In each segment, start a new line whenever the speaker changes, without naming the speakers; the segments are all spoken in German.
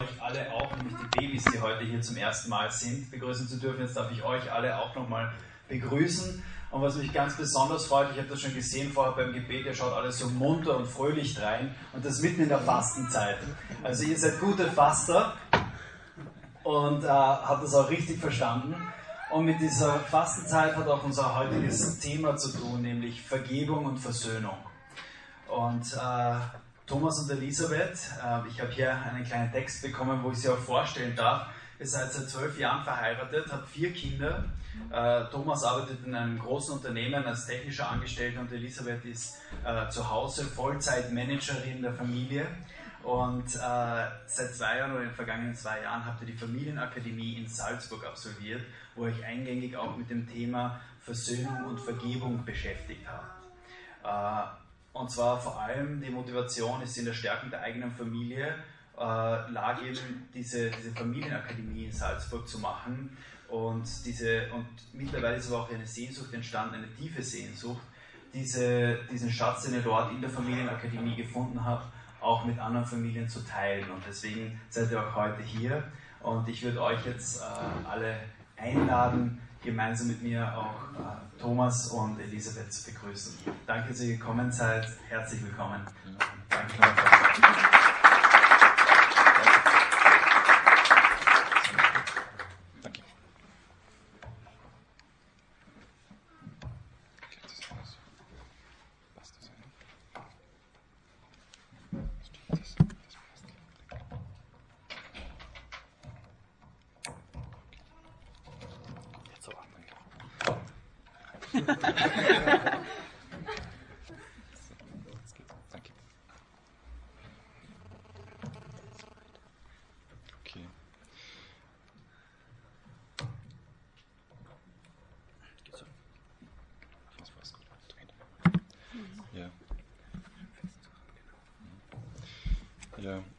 euch alle auch, nämlich die Babys, die heute hier zum ersten Mal sind, begrüßen zu dürfen. Jetzt darf ich euch alle auch nochmal begrüßen. Und was mich ganz besonders freut, ich habe das schon gesehen vorher beim Gebet, ihr schaut alle so munter und fröhlich rein und das mitten in der Fastenzeit. Also ihr seid gute Faster und äh, habt das auch richtig verstanden. Und mit dieser Fastenzeit hat auch unser heutiges Thema zu tun, nämlich Vergebung und Versöhnung. Und äh, Thomas und Elisabeth. Äh, ich habe hier einen kleinen Text bekommen, wo ich sie auch vorstellen darf. Ihr seid seit zwölf Jahren verheiratet, habt vier Kinder. Äh, Thomas arbeitet in einem großen Unternehmen als technischer Angestellter und Elisabeth ist äh, zu Hause Vollzeitmanagerin der Familie. Und seit zwei Jahren oder in den vergangenen zwei Jahren habt ihr die Familienakademie in Salzburg absolviert, wo ihr euch eingängig auch mit dem Thema Versöhnung und Vergebung beschäftigt habt. Und zwar vor allem die Motivation ist in der Stärkung der eigenen Familie, äh, lag eben diese, diese Familienakademie in Salzburg zu machen. Und, diese, und mittlerweile ist aber auch eine Sehnsucht entstanden, eine tiefe Sehnsucht, diese, diesen Schatz, den ihr dort in der Familienakademie gefunden habt, auch mit anderen Familien zu teilen. Und deswegen seid ihr auch heute hier. Und ich würde euch jetzt äh, alle einladen, gemeinsam mit mir auch äh, Thomas und Elisabeth zu begrüßen. Danke, dass ihr gekommen seid. Herzlich willkommen. Danke.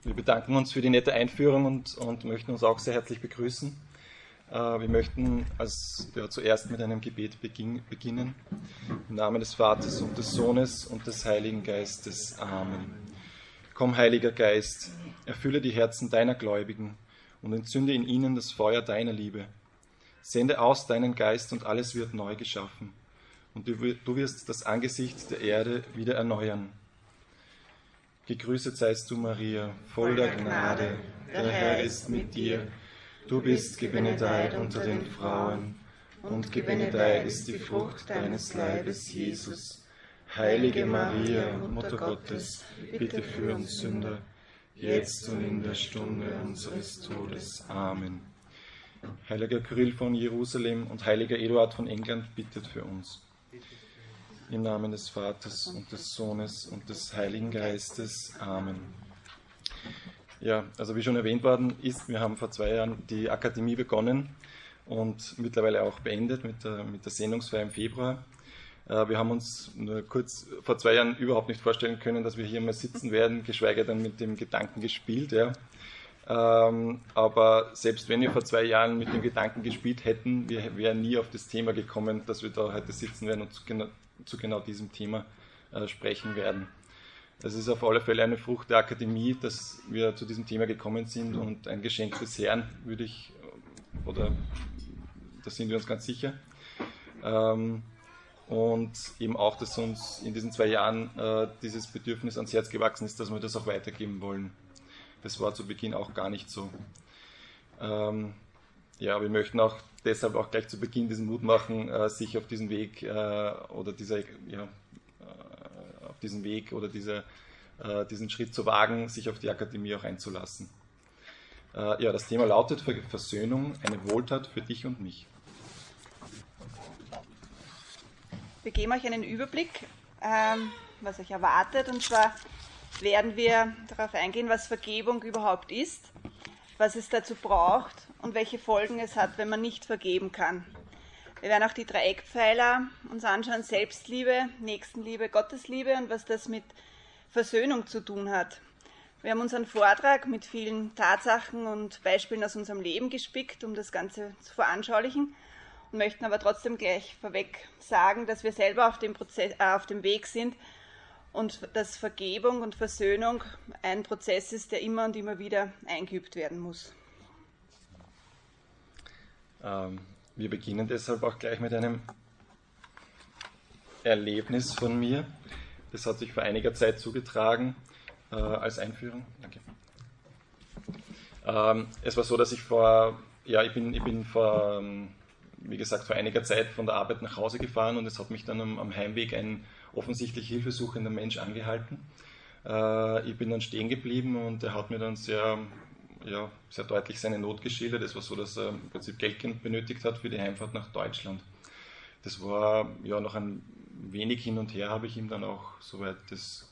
Wir bedanken uns für die nette Einführung und, und möchten uns auch sehr herzlich begrüßen. Äh, wir möchten als, ja, zuerst mit einem Gebet beginn, beginnen. Im Namen des Vaters und des Sohnes und des Heiligen Geistes. Amen. Komm, Heiliger Geist, erfülle die Herzen deiner Gläubigen und entzünde in ihnen das Feuer deiner Liebe. Sende aus deinen Geist und alles wird neu geschaffen. Und du wirst das Angesicht der Erde wieder erneuern Gegrüßet seist du, Maria, voll der Gnade, der Herr ist mit dir. Du bist gebenedeit unter den Frauen, und gebenedeit ist die Frucht deines Leibes, Jesus. Heilige Maria, Mutter Gottes, bitte für uns Sünder, jetzt und in der Stunde unseres Todes. Amen. Heiliger Kyrill von Jerusalem und heiliger Eduard von England bittet für uns. Im Namen des Vaters und des Sohnes und des Heiligen Geistes. Amen. Ja, also wie schon erwähnt worden ist, wir haben vor zwei Jahren die Akademie begonnen und mittlerweile auch beendet mit der, mit der Sendungsfeier im Februar. Äh, wir haben uns nur kurz vor zwei Jahren überhaupt nicht vorstellen können, dass wir hier mal sitzen werden, geschweige denn mit dem Gedanken gespielt. Ja. Ähm, aber selbst wenn wir vor zwei Jahren mit dem Gedanken gespielt hätten, wir wären nie auf das Thema gekommen, dass wir da heute sitzen werden und zu genau diesem Thema äh, sprechen werden. Es ist auf alle Fälle eine Frucht der Akademie, dass wir zu diesem Thema gekommen sind und ein Geschenk des Herrn, würde ich, oder da sind wir uns ganz sicher. Ähm, und eben auch, dass uns in diesen zwei Jahren äh, dieses Bedürfnis ans Herz gewachsen ist, dass wir das auch weitergeben wollen. Das war zu Beginn auch gar nicht so. Ähm, ja, wir möchten auch deshalb auch gleich zu Beginn diesen Mut machen, äh, sich auf diesen Weg äh, oder dieser, ja, diesen Weg oder diese, äh, diesen Schritt zu wagen, sich auf die Akademie auch einzulassen. Äh, ja, das Thema lautet Versöhnung, eine Wohltat für dich und mich.
Wir geben euch einen Überblick, ähm, was euch erwartet, und zwar werden wir darauf eingehen, was Vergebung überhaupt ist, was es dazu braucht und welche Folgen es hat, wenn man nicht vergeben kann. Wir werden auch die drei Eckpfeiler uns anschauen, Selbstliebe, Nächstenliebe, Gottesliebe und was das mit Versöhnung zu tun hat. Wir haben unseren Vortrag mit vielen Tatsachen und Beispielen aus unserem Leben gespickt, um das Ganze zu veranschaulichen und möchten aber trotzdem gleich vorweg sagen, dass wir selber auf dem, Prozess, äh, auf dem Weg sind und dass Vergebung und Versöhnung ein Prozess ist, der immer und immer wieder eingeübt werden muss.
Ähm, wir beginnen deshalb auch gleich mit einem Erlebnis von mir. Das hat sich vor einiger Zeit zugetragen äh, als Einführung. Danke. Ähm, es war so, dass ich vor, ja, ich bin, ich bin vor, ähm, wie gesagt, vor einiger Zeit von der Arbeit nach Hause gefahren und es hat mich dann am, am Heimweg ein offensichtlich hilfesuchender Mensch angehalten. Äh, ich bin dann stehen geblieben und er hat mir dann sehr, ja, sehr deutlich seine Not geschildert. Es war so, dass er im Prinzip Geld benötigt hat für die Heimfahrt nach Deutschland. Das war ja noch ein wenig hin und her, habe ich ihm dann auch soweit das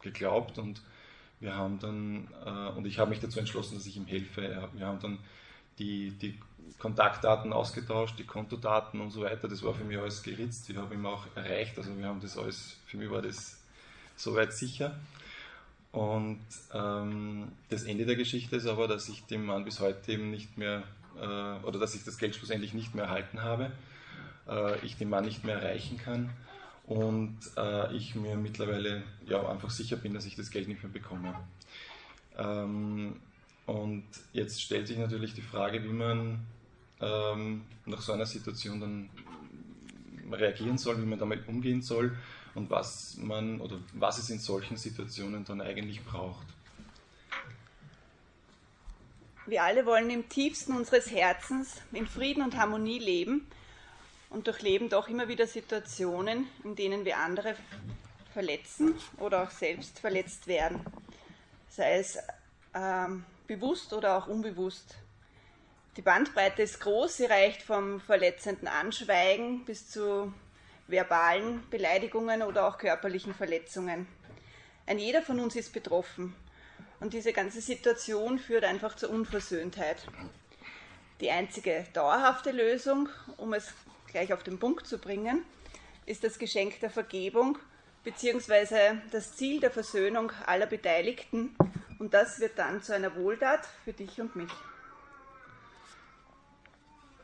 geglaubt und wir haben dann, äh, und ich habe mich dazu entschlossen, dass ich ihm helfe. Wir haben dann die, die Kontaktdaten ausgetauscht, die Kontodaten und so weiter. Das war für mich alles geritzt. Ich habe ihn auch erreicht. Also wir haben das alles, für mich war das soweit sicher. Und ähm, das Ende der Geschichte ist aber, dass ich dem Mann bis heute eben nicht mehr, äh, oder dass ich das Geld schlussendlich nicht mehr erhalten habe, äh, ich den Mann nicht mehr erreichen kann und äh, ich mir mittlerweile ja, einfach sicher bin, dass ich das Geld nicht mehr bekomme. Ähm, und jetzt stellt sich natürlich die Frage, wie man ähm, nach so einer Situation dann reagieren soll, wie man damit umgehen soll und was man oder was es in solchen Situationen dann eigentlich braucht.
Wir alle wollen im tiefsten unseres Herzens in Frieden und Harmonie leben und durchleben doch immer wieder Situationen, in denen wir andere verletzen oder auch selbst verletzt werden. Sei es ähm, bewusst oder auch unbewusst. Die Bandbreite ist groß, sie reicht vom verletzenden Anschweigen bis zu verbalen Beleidigungen oder auch körperlichen Verletzungen. Ein jeder von uns ist betroffen und diese ganze Situation führt einfach zur Unversöhntheit. Die einzige dauerhafte Lösung, um es gleich auf den Punkt zu bringen, ist das Geschenk der Vergebung bzw. das Ziel der Versöhnung aller Beteiligten und das wird dann zu einer Wohltat für dich und mich.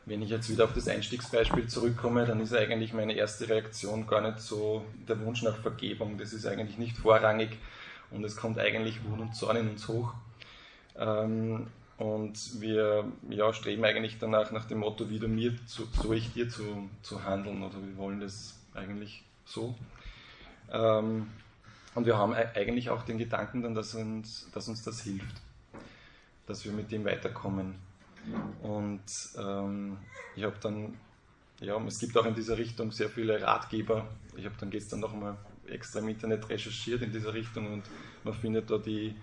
Wenn ich jetzt wieder auf das Einstiegsbeispiel zurückkomme, dann ist eigentlich meine erste Reaktion gar nicht so der Wunsch nach Vergebung. Das ist eigentlich nicht vorrangig und es kommt eigentlich Wut und Zorn in uns hoch. Ähm, und wir ja, streben eigentlich danach nach dem Motto, wie du mir, so, so ich dir zu, zu handeln oder wir wollen das eigentlich so. Ähm, und wir haben eigentlich auch den Gedanken dann, dass uns, dass uns das hilft, dass wir mit dem weiterkommen. Und ähm, ich habe dann, ja, es gibt auch in dieser Richtung sehr viele Ratgeber. Ich habe dann gestern nochmal extra im Internet recherchiert in dieser Richtung und man findet da die,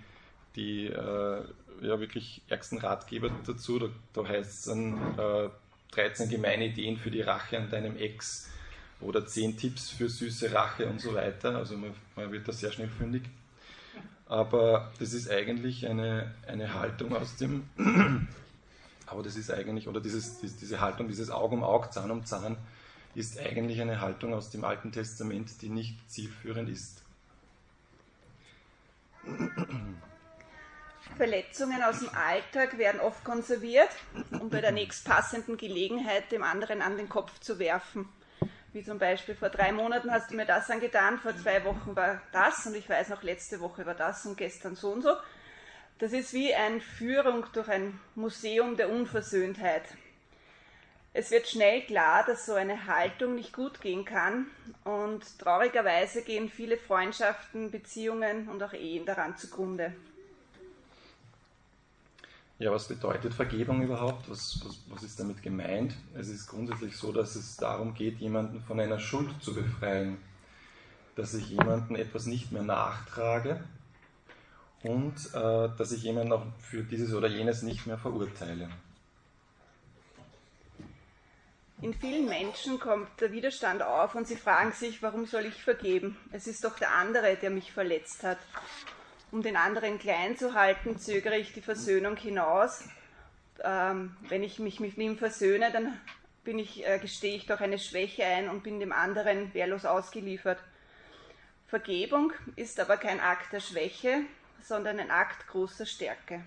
die äh, ja, wirklich ärgsten Ratgeber dazu. Da, da heißt es dann äh, 13 gemeine Ideen für die Rache an deinem Ex oder 10 Tipps für süße Rache und so weiter. Also man, man wird da sehr schnell fündig. Aber das ist eigentlich eine, eine Haltung aus dem aber das ist eigentlich, oder dieses, diese Haltung, dieses Auge um Auge, Zahn um Zahn, ist eigentlich eine Haltung aus dem Alten Testament, die nicht zielführend ist.
Verletzungen aus dem Alltag werden oft konserviert, um bei der nächstpassenden Gelegenheit dem anderen an den Kopf zu werfen. Wie zum Beispiel vor drei Monaten hast du mir das angetan, vor zwei Wochen war das und ich weiß noch, letzte Woche war das und gestern so und so. Das ist wie eine Führung durch ein Museum der Unversöhntheit. Es wird schnell klar, dass so eine Haltung nicht gut gehen kann und traurigerweise gehen viele Freundschaften, Beziehungen und auch Ehen daran zugrunde.
Ja, was bedeutet Vergebung überhaupt? Was, was, was ist damit gemeint? Es ist grundsätzlich so, dass es darum geht, jemanden von einer Schuld zu befreien, dass ich jemanden etwas nicht mehr nachtrage und äh, dass ich jemanden auch für dieses oder jenes nicht mehr verurteile.
In vielen Menschen kommt der Widerstand auf und sie fragen sich, warum soll ich vergeben? Es ist doch der andere, der mich verletzt hat. Um den anderen klein zu halten, zögere ich die Versöhnung hinaus. Ähm, wenn ich mich mit ihm versöhne, dann bin ich, äh, gestehe ich doch eine Schwäche ein und bin dem anderen wehrlos ausgeliefert. Vergebung ist aber kein Akt der Schwäche, sondern ein Akt großer Stärke.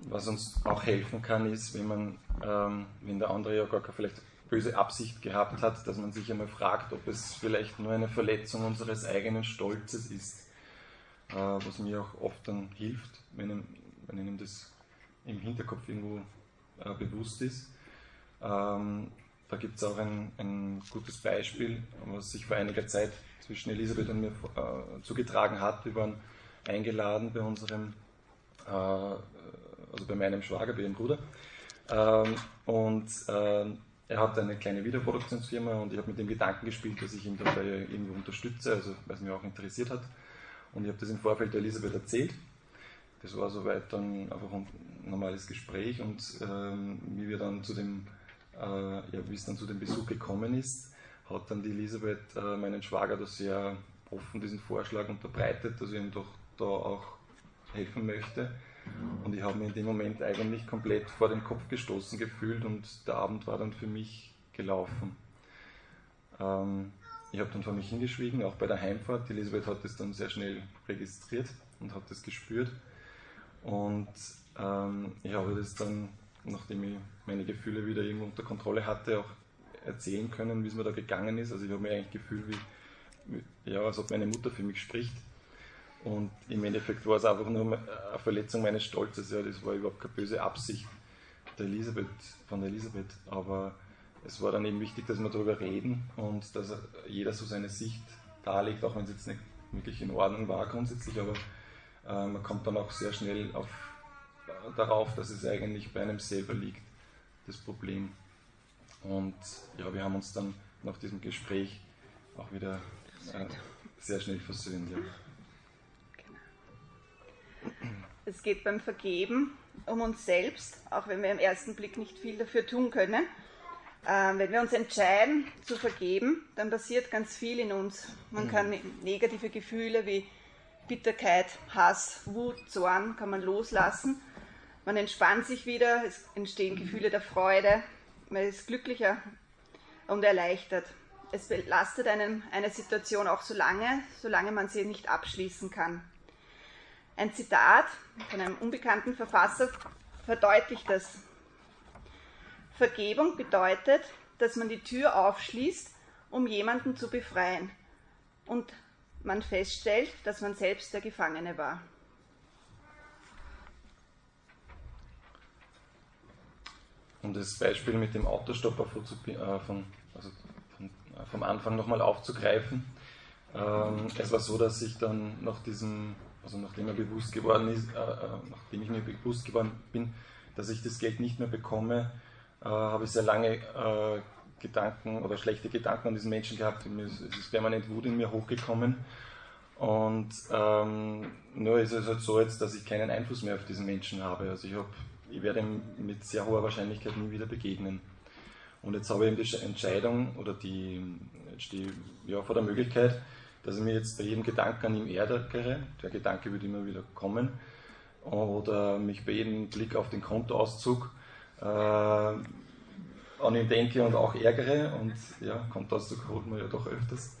Was uns auch helfen kann, ist, wenn man, ähm, wenn der andere gar vielleicht böse Absicht gehabt hat, dass man sich einmal fragt, ob es vielleicht nur eine Verletzung unseres eigenen Stolzes ist, äh, was mir auch oft dann hilft, wenn, wenn einem das im Hinterkopf irgendwo äh, bewusst ist. Ähm, da gibt es auch ein, ein, gutes Beispiel, was sich vor einiger Zeit zwischen Elisabeth und mir äh, zugetragen hat. Wir waren eingeladen bei unserem, äh, also bei meinem Schwager, bei ihrem Bruder. Ähm, und äh, er hat eine kleine Wiederproduktionsfirma und ich habe mit dem Gedanken gespielt, dass ich ihn dabei irgendwo unterstütze, also weil es mich auch interessiert hat. Und ich habe das im Vorfeld der Elisabeth erzählt. Das war soweit dann einfach ein normales Gespräch und ähm, wie wir dann zu dem äh, ja, wie es dann zu dem Besuch gekommen ist, hat dann die Elisabeth äh, meinen Schwager da sehr offen diesen Vorschlag unterbreitet, dass ich ihm doch da auch helfen möchte. Und ich habe mich in dem Moment eigentlich komplett vor den Kopf gestoßen gefühlt und der Abend war dann für mich gelaufen. Ähm, ich habe dann vor mich hingeschwiegen, auch bei der Heimfahrt. Die Elisabeth hat das dann sehr schnell registriert und hat das gespürt. Und ähm, ich habe das dann nachdem ich meine Gefühle wieder irgendwo unter Kontrolle hatte, auch erzählen können, wie es mir da gegangen ist. Also ich habe mir eigentlich Gefühl, wie, ja, als ob meine Mutter für mich spricht. Und im Endeffekt war es einfach nur eine Verletzung meines Stolzes. Ja, das war überhaupt keine böse Absicht der Elisabeth, von der Elisabeth. Aber es war dann eben wichtig, dass wir darüber reden und dass jeder so seine Sicht darlegt, auch wenn es jetzt nicht wirklich in Ordnung war grundsätzlich, aber äh, man kommt dann auch sehr schnell auf darauf, dass es eigentlich bei einem selber liegt, das Problem. Und ja, wir haben uns dann nach diesem Gespräch auch wieder äh, sehr schnell versöhnt. Ja.
Es geht beim Vergeben um uns selbst, auch wenn wir im ersten Blick nicht viel dafür tun können. Ähm, wenn wir uns entscheiden zu vergeben, dann passiert ganz viel in uns. Man mhm. kann negative Gefühle wie Bitterkeit, Hass, Wut, Zorn kann man loslassen man entspannt sich wieder, es entstehen Gefühle der Freude, man ist glücklicher und erleichtert. Es belastet einen eine Situation auch so lange, solange man sie nicht abschließen kann. Ein Zitat von einem unbekannten Verfasser verdeutlicht das. Vergebung bedeutet, dass man die Tür aufschließt, um jemanden zu befreien und man feststellt, dass man selbst der Gefangene war.
Um das Beispiel mit dem Autostopper von, äh, von, also von, äh, vom Anfang nochmal aufzugreifen. Ähm, es war so, dass ich dann nach diesem, also nachdem bewusst geworden ist, äh, äh, nachdem ich mir bewusst geworden bin, dass ich das Geld nicht mehr bekomme, äh, habe ich sehr lange äh, Gedanken oder schlechte Gedanken an diesen Menschen gehabt. Es ist permanent Wut in mir hochgekommen. Und ähm, nur ist es halt so jetzt, dass ich keinen Einfluss mehr auf diesen Menschen habe. Also ich habe ich werde ihm mit sehr hoher Wahrscheinlichkeit nie wieder begegnen. Und jetzt habe ich eben die Entscheidung oder die, die ja, vor der Möglichkeit, dass ich mir jetzt bei jedem Gedanken an ihm ärgere, der Gedanke wird immer wieder kommen, oder mich bei jedem Blick auf den Kontoauszug äh, an ihn denke und auch ärgere, und ja, Kontoauszug holt man ja doch öfters.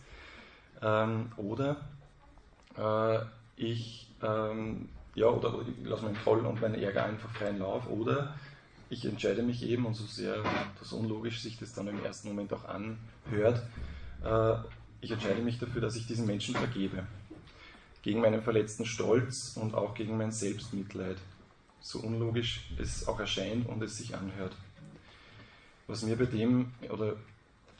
Ähm, oder äh, ich ähm, ja, oder ich lasse meinen Groll und meinen Ärger einfach freien Lauf, oder ich entscheide mich eben, und so sehr das unlogisch sich das dann im ersten Moment auch anhört, äh, ich entscheide mich dafür, dass ich diesen Menschen vergebe. Gegen meinen verletzten Stolz und auch gegen mein Selbstmitleid. So unlogisch es auch erscheint und es sich anhört. Was mir bei dem oder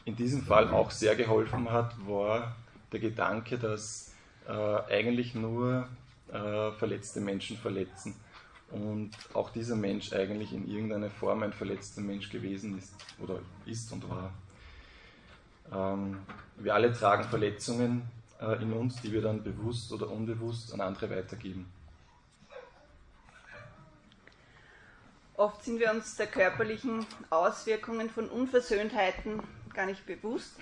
in diesem Fall auch sehr geholfen hat, war der Gedanke, dass äh, eigentlich nur äh, verletzte Menschen verletzen. Und auch dieser Mensch eigentlich in irgendeiner Form ein verletzter Mensch gewesen ist oder ist und war. Ähm, wir alle tragen Verletzungen äh, in uns, die wir dann bewusst oder unbewusst an andere weitergeben.
Oft sind wir uns der körperlichen Auswirkungen von Unversöhntheiten gar nicht bewusst.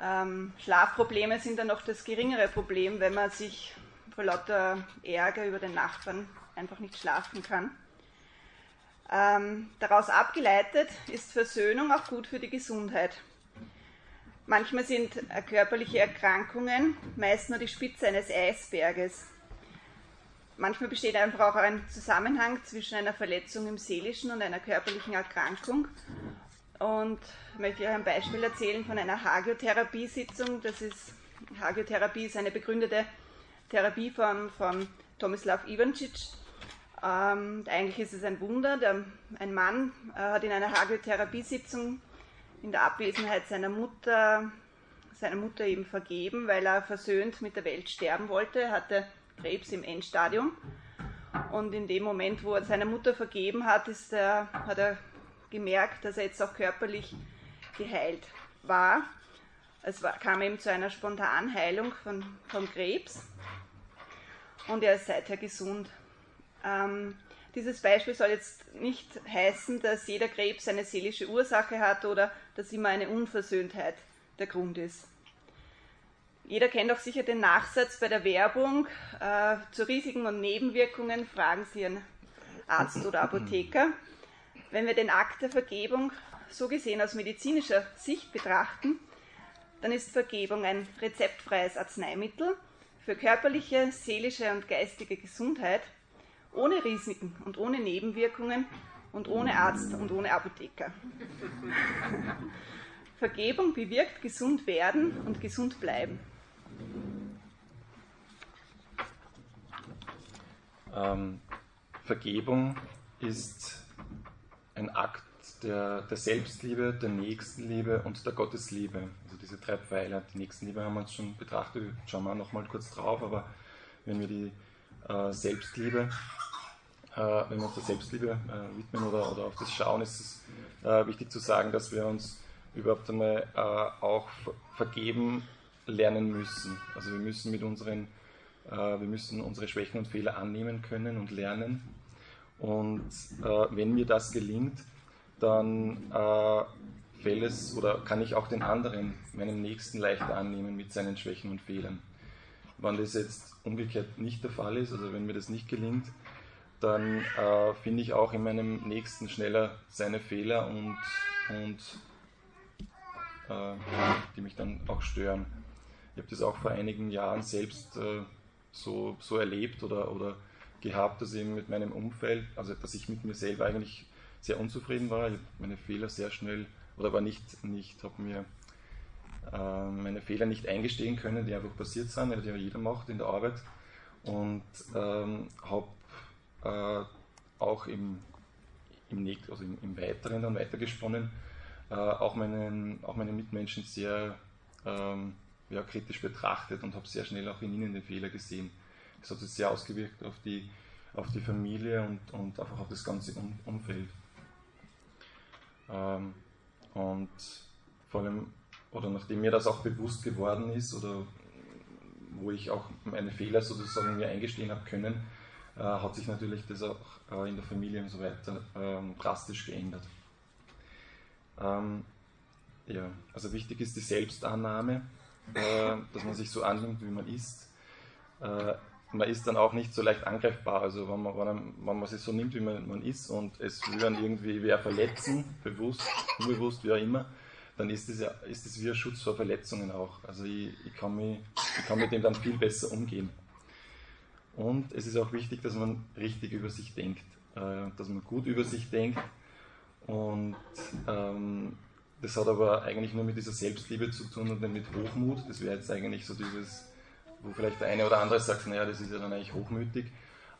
Ähm, Schlafprobleme sind dann noch das geringere Problem, wenn man sich vor lauter Ärger über den Nachbarn einfach nicht schlafen kann. Ähm, daraus abgeleitet ist Versöhnung auch gut für die Gesundheit. Manchmal sind körperliche Erkrankungen meist nur die Spitze eines Eisberges. Manchmal besteht einfach auch ein Zusammenhang zwischen einer Verletzung im seelischen und einer körperlichen Erkrankung. und möchte euch ein Beispiel erzählen von einer Hagiotherapie-Sitzung. Das ist, Hagiotherapie ist eine begründete Therapieform von Tomislav Ivancic. Ähm, eigentlich ist es ein Wunder. Der, ein Mann äh, hat in einer Hagiotherapie-Sitzung in der Abwesenheit seiner Mutter, seiner Mutter eben vergeben, weil er versöhnt mit der Welt sterben wollte. Er hatte Krebs im Endstadium. Und in dem Moment, wo er seiner Mutter vergeben hat, ist er, hat er gemerkt, dass er jetzt auch körperlich geheilt war. Es war, kam eben zu einer spontanen Heilung von, vom Krebs und er ist seither gesund. Ähm, dieses Beispiel soll jetzt nicht heißen, dass jeder Krebs eine seelische Ursache hat oder dass immer eine Unversöhntheit der Grund ist. Jeder kennt auch sicher den Nachsatz bei der Werbung äh, zu Risiken und Nebenwirkungen. Fragen Sie Ihren Arzt oder Apotheker. Wenn wir den Akt der Vergebung so gesehen aus medizinischer Sicht betrachten, dann ist Vergebung ein rezeptfreies Arzneimittel für körperliche, seelische und geistige Gesundheit, ohne Risiken und ohne Nebenwirkungen und ohne Arzt und ohne Apotheker. Vergebung bewirkt gesund werden und gesund bleiben.
Ähm, Vergebung ist ein Akt der, der, Selbstliebe, der Nächstenliebe und der Gottesliebe. Diese drei Pfeiler. Die Nächstenliebe haben wir uns schon betrachtet, schauen wir nochmal kurz drauf, aber wenn wir die äh, Selbstliebe, äh, wenn wir uns der Selbstliebe äh, widmen oder, oder auf das schauen, ist es äh, wichtig zu sagen, dass wir uns überhaupt einmal äh, auch vergeben lernen müssen. Also wir müssen mit unseren, äh, wir müssen unsere Schwächen und Fehler annehmen können und lernen. Und wenn mir das gelingt, dann fällt es oder kann ich auch den anderen, meinen Nächsten leichter annehmen mit seinen Schwächen und Fehlern. Wenn das jetzt umgekehrt nicht der Fall ist, also wenn mir das nicht gelingt, dann äh, finde ich auch in meinem Nächsten schneller seine Fehler und, und äh, die mich dann auch stören. Ich habe das auch vor einigen Jahren selbst äh, so, so erlebt oder, oder gehabt, dass eben mit meinem Umfeld, also dass ich mit mir selber eigentlich sehr unzufrieden war. Ich habe meine Fehler sehr schnell oder war nicht, nicht habe mir äh, meine Fehler nicht eingestehen können, die einfach passiert sind, die ja jeder macht in der Arbeit. Und ähm, habe äh, auch im, im, also im, im Weiteren dann weitergesponnen, äh, auch, meinen, auch meine Mitmenschen sehr ähm, ja, kritisch betrachtet und habe sehr schnell auch in ihnen den Fehler gesehen. Das hat sich sehr ausgewirkt auf die, auf die Familie und, und einfach auf das ganze um Umfeld. Ähm, und vor allem, oder nachdem mir das auch bewusst geworden ist, oder wo ich auch meine Fehler sozusagen mir eingestehen habe können, äh, hat sich natürlich das auch äh, in der Familie und so weiter ähm, drastisch geändert. Ähm, ja, also wichtig ist die Selbstannahme äh, dass man sich so annimmt, wie man ist. Man ist dann auch nicht so leicht angreifbar. Also wenn man, wenn man sich so nimmt, wie man, man ist und es will dann irgendwie wer verletzen, bewusst, unbewusst, wie auch immer, dann ist das, ja, ist das wie ein Schutz vor Verletzungen auch. Also ich, ich, kann mich, ich kann mit dem dann viel besser umgehen. Und es ist auch wichtig, dass man richtig über sich denkt, äh, dass man gut über sich denkt und ähm, das hat aber eigentlich nur mit dieser Selbstliebe zu tun und nicht mit Hochmut. Das wäre jetzt eigentlich so dieses, wo vielleicht der eine oder andere sagt, naja, das ist ja dann eigentlich hochmütig.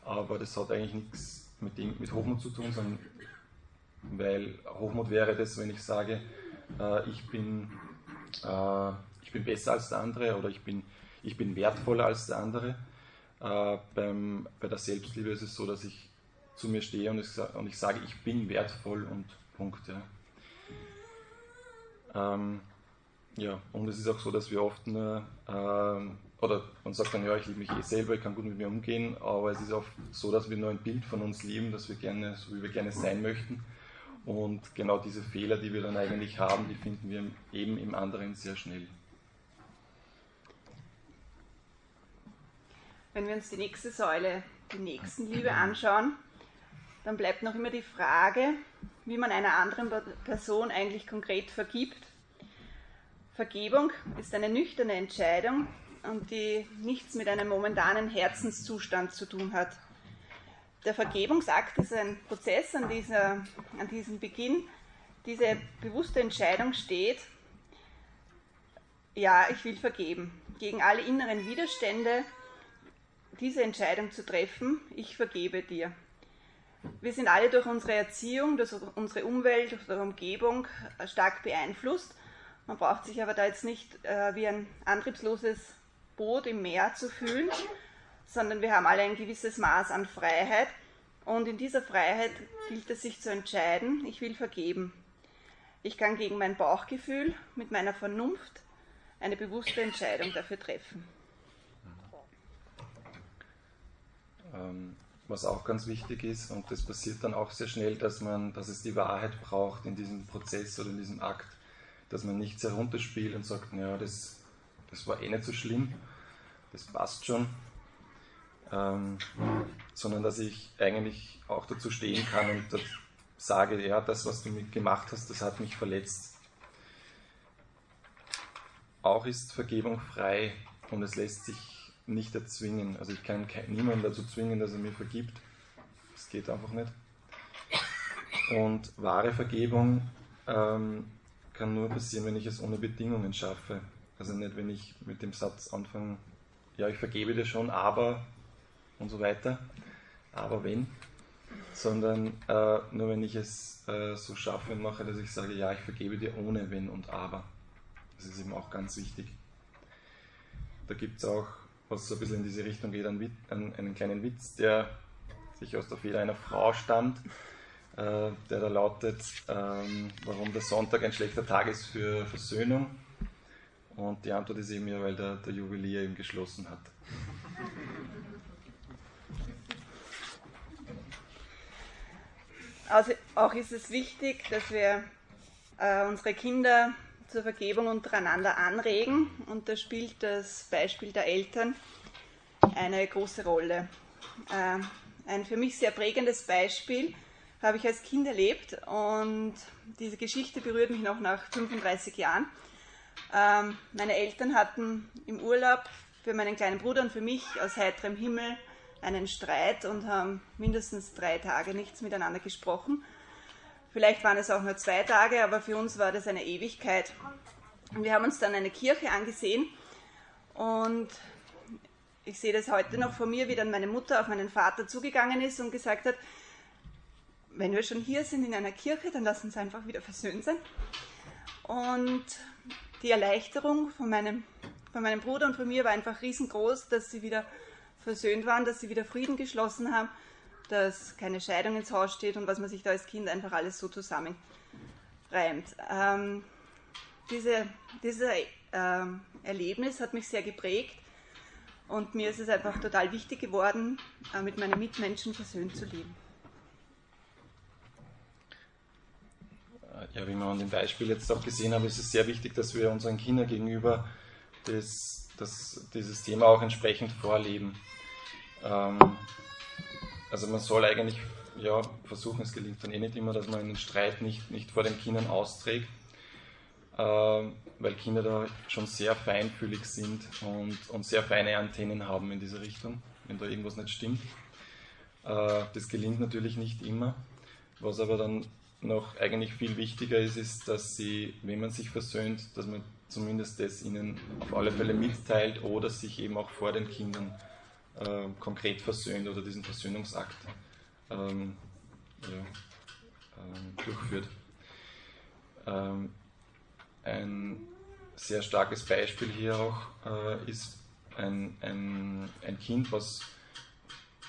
Aber das hat eigentlich nichts mit, dem, mit Hochmut zu tun, sondern weil Hochmut wäre das, wenn ich sage, äh, ich, bin, äh, ich bin besser als der andere oder ich bin, ich bin wertvoller als der andere. Äh, beim, bei der Selbstliebe ist es so, dass ich zu mir stehe und ich, und ich sage, ich bin wertvoll und Punkt. Ja. Ähm, ja, und es ist auch so, dass wir oft nur, ähm, oder man sagt dann, ja, ich liebe mich eh selber, ich kann gut mit mir umgehen, aber es ist oft so, dass wir nur ein Bild von uns lieben, dass wir gerne, so wie wir gerne sein möchten. Und genau diese Fehler, die wir dann eigentlich haben, die finden wir eben im anderen sehr schnell.
Wenn wir uns die nächste Säule, die Nächstenliebe anschauen, dann bleibt noch immer die Frage, wie man einer anderen Person eigentlich konkret vergibt. Vergebung ist eine nüchterne Entscheidung und die nichts mit einem momentanen Herzenszustand zu tun hat. Der Vergebungsakt ist ein Prozess an, dieser, an diesem Beginn, diese bewusste Entscheidung steht, ja, ich will vergeben. Gegen alle inneren Widerstände diese Entscheidung zu treffen, ich vergebe dir. Wir sind alle durch unsere Erziehung, durch unsere Umwelt, durch unsere Umgebung stark beeinflusst. Man braucht sich aber da jetzt nicht äh, wie ein antriebsloses Boot im Meer zu fühlen, sondern wir haben alle ein gewisses Maß an Freiheit. Und in dieser Freiheit gilt es sich zu entscheiden, ich will vergeben. Ich kann gegen mein Bauchgefühl mit meiner Vernunft eine bewusste Entscheidung dafür treffen.
Ähm, was auch ganz wichtig ist, und das passiert dann auch sehr schnell, dass man, dass es die Wahrheit braucht in diesem Prozess oder in diesem Akt, dass man nichts herunterspielt und sagt, naja, das, das war eh nicht so schlimm, das passt schon, ähm, sondern dass ich eigentlich auch dazu stehen kann und sage, ja, das, was du gemacht hast, das hat mich verletzt. Auch ist Vergebung frei und es lässt sich nicht erzwingen. Also ich kann niemanden dazu zwingen, dass er mir vergibt. Das geht einfach nicht. Und wahre Vergebung ähm, kann nur passieren, wenn ich es ohne Bedingungen schaffe. Also nicht, wenn ich mit dem Satz anfange, ja, ich vergebe dir schon, aber und so weiter, aber wenn, sondern äh, nur wenn ich es äh, so schaffe und mache, dass ich sage, ja, ich vergebe dir ohne wenn und aber. Das ist eben auch ganz wichtig. Da gibt es auch, was so ein bisschen in diese Richtung geht, einen, einen, einen kleinen Witz, der sich aus der Feder einer Frau stammt, der da lautet, ähm, warum der Sonntag ein schlechter Tag ist für Versöhnung. Und die Antwort ist eben ja, weil der, der Juwelier eben geschlossen hat.
Also auch ist es wichtig, dass wir äh, unsere Kinder zur Vergebung untereinander anregen und da spielt das Beispiel der Eltern eine große Rolle. Äh, ein für mich sehr prägendes Beispiel habe ich als Kind erlebt und diese Geschichte berührt mich noch nach 35 Jahren. Ähm, meine Eltern hatten im Urlaub für meinen kleinen Bruder und für mich aus heiterem Himmel einen Streit und haben mindestens drei Tage nichts miteinander gesprochen. Vielleicht waren es auch nur zwei Tage, aber für uns war das eine Ewigkeit. Und wir haben uns dann eine Kirche angesehen und ich sehe das heute noch vor mir, wie dann meine Mutter auf meinen Vater zugegangen ist und gesagt hat, wenn wir schon hier sind in einer Kirche, dann lass uns einfach wieder versöhnt sein. Und die Erleichterung von meinem, von meinem Bruder und von mir war einfach riesengroß, dass sie wieder versöhnt waren, dass sie wieder Frieden geschlossen haben, dass keine Scheidung ins Haus steht und was man sich da als Kind einfach alles so zusammenreimt. Ähm, diese, dieses ähm, Erlebnis hat mich sehr geprägt und mir ist es einfach total wichtig geworden, äh, mit meinen Mitmenschen versöhnt zu leben.
Ja, wie wir an dem Beispiel jetzt auch gesehen haben, ist es sehr wichtig, dass wir unseren Kindern gegenüber das, das, dieses Thema auch entsprechend vorleben. Ähm, also man soll eigentlich ja, versuchen, es gelingt dann eh nicht immer, dass man einen Streit nicht, nicht vor den Kindern austrägt, äh, weil Kinder da schon sehr feinfühlig sind und, und sehr feine Antennen haben in diese Richtung, wenn da irgendwas nicht stimmt. Äh, das gelingt natürlich nicht immer. Was aber dann noch eigentlich viel wichtiger ist, ist, dass sie, wenn man sich versöhnt, dass man zumindest das ihnen auf alle Fälle mitteilt oder sich eben auch vor den Kindern äh, konkret versöhnt oder diesen Versöhnungsakt ähm, ja, ähm, durchführt. Ähm, ein sehr starkes Beispiel hier auch äh, ist ein, ein, ein Kind, was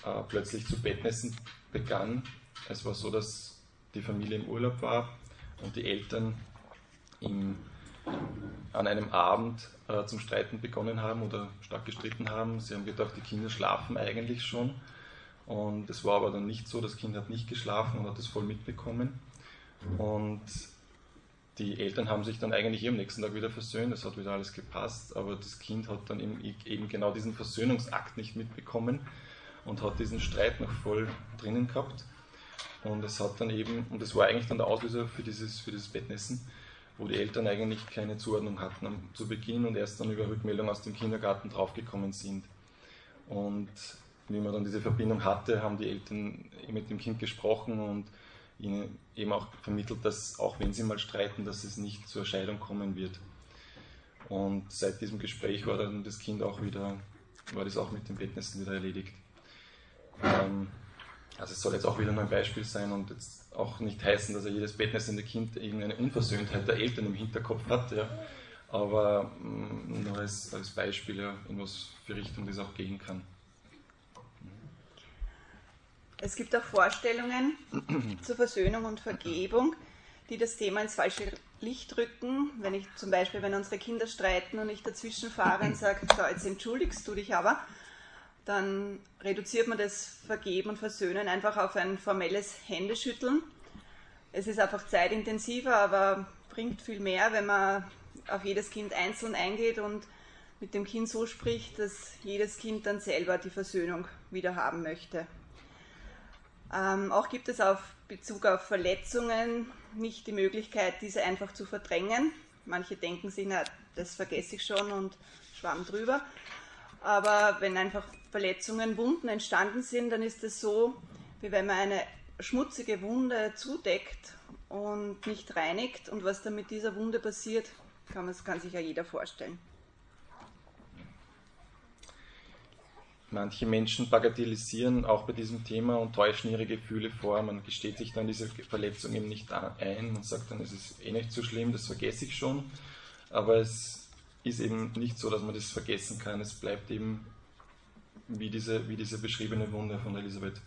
äh, plötzlich zu Bettnässen begann. Es war so, dass die Familie im Urlaub war und die Eltern im an einem Abend äh, zum Streiten begonnen haben oder stark gestritten haben. Sie haben gedacht, die Kinder schlafen eigentlich schon. Und es war aber dann nicht so, das Kind hat nicht geschlafen und hat das voll mitbekommen. Und die Eltern haben sich dann eigentlich am nächsten Tag wieder versöhnt, es hat wieder alles gepasst, aber das Kind hat dann eben genau diesen Versöhnungsakt nicht mitbekommen und hat diesen Streit noch voll drinnen gehabt. Und es hat dann eben, und das war eigentlich dann der Auslöser für dieses, für dieses Bettnässen, wo die Eltern eigentlich keine Zuordnung hatten zu Beginn und erst dann über Rückmeldung aus dem Kindergarten draufgekommen sind. Und wie man dann diese Verbindung hatte, haben die Eltern mit dem Kind gesprochen und ihnen eben auch vermittelt, dass auch wenn sie mal streiten, dass es nicht zur Scheidung kommen wird. Und seit diesem Gespräch war dann das Kind auch wieder, war das auch mit dem Bettnässen wieder erledigt. Ähm, also es soll jetzt auch wieder nur ein Beispiel sein und jetzt auch nicht heißen, dass er jedes bettnässende Kind irgendeine Unversöhntheit der Eltern im Hinterkopf hat, ja. aber mh, mm, nur als, als Beispiel, ja, in was für Richtung das auch gehen kann.
Es gibt auch Vorstellungen zur Versöhnung und Vergebung, die das Thema ins falsche Licht rücken. Wenn ich zum Beispiel, wenn unsere Kinder streiten und ich dazwischen fahre und sage, so, jetzt entschuldigst du dich aber, dann reduziert man das Vergeben und Versöhnen einfach auf ein formelles Händeschütteln. Es ist einfach zeitintensiver, aber bringt viel mehr, wenn man auf jedes Kind einzeln eingeht und mit dem Kind so spricht, dass jedes Kind dann selber die Versöhnung wieder haben möchte. Ähm, auch gibt es auf Bezug auf Verletzungen nicht die Möglichkeit, diese einfach zu verdrängen. Manche denken sich, na, das vergesse ich schon und schwamm drüber. Aber wenn einfach Verletzungen, Wunden entstanden sind, dann ist es so, wie wenn man eine schmutzige Wunde zudeckt und nicht reinigt. Und was dann mit dieser Wunde passiert, kann, man, kann sich ja jeder vorstellen.
Manche Menschen bagatellisieren auch bei diesem Thema und täuschen ihre Gefühle vor. Man gesteht sich dann diese Verletzung eben nicht ein und sagt dann, es ist eh nicht so schlimm, das vergesse ich schon. Aber es ist eben nicht so, dass man das vergessen kann. Es bleibt eben wie diese, wie diese beschriebene Wunde von Elisabeth.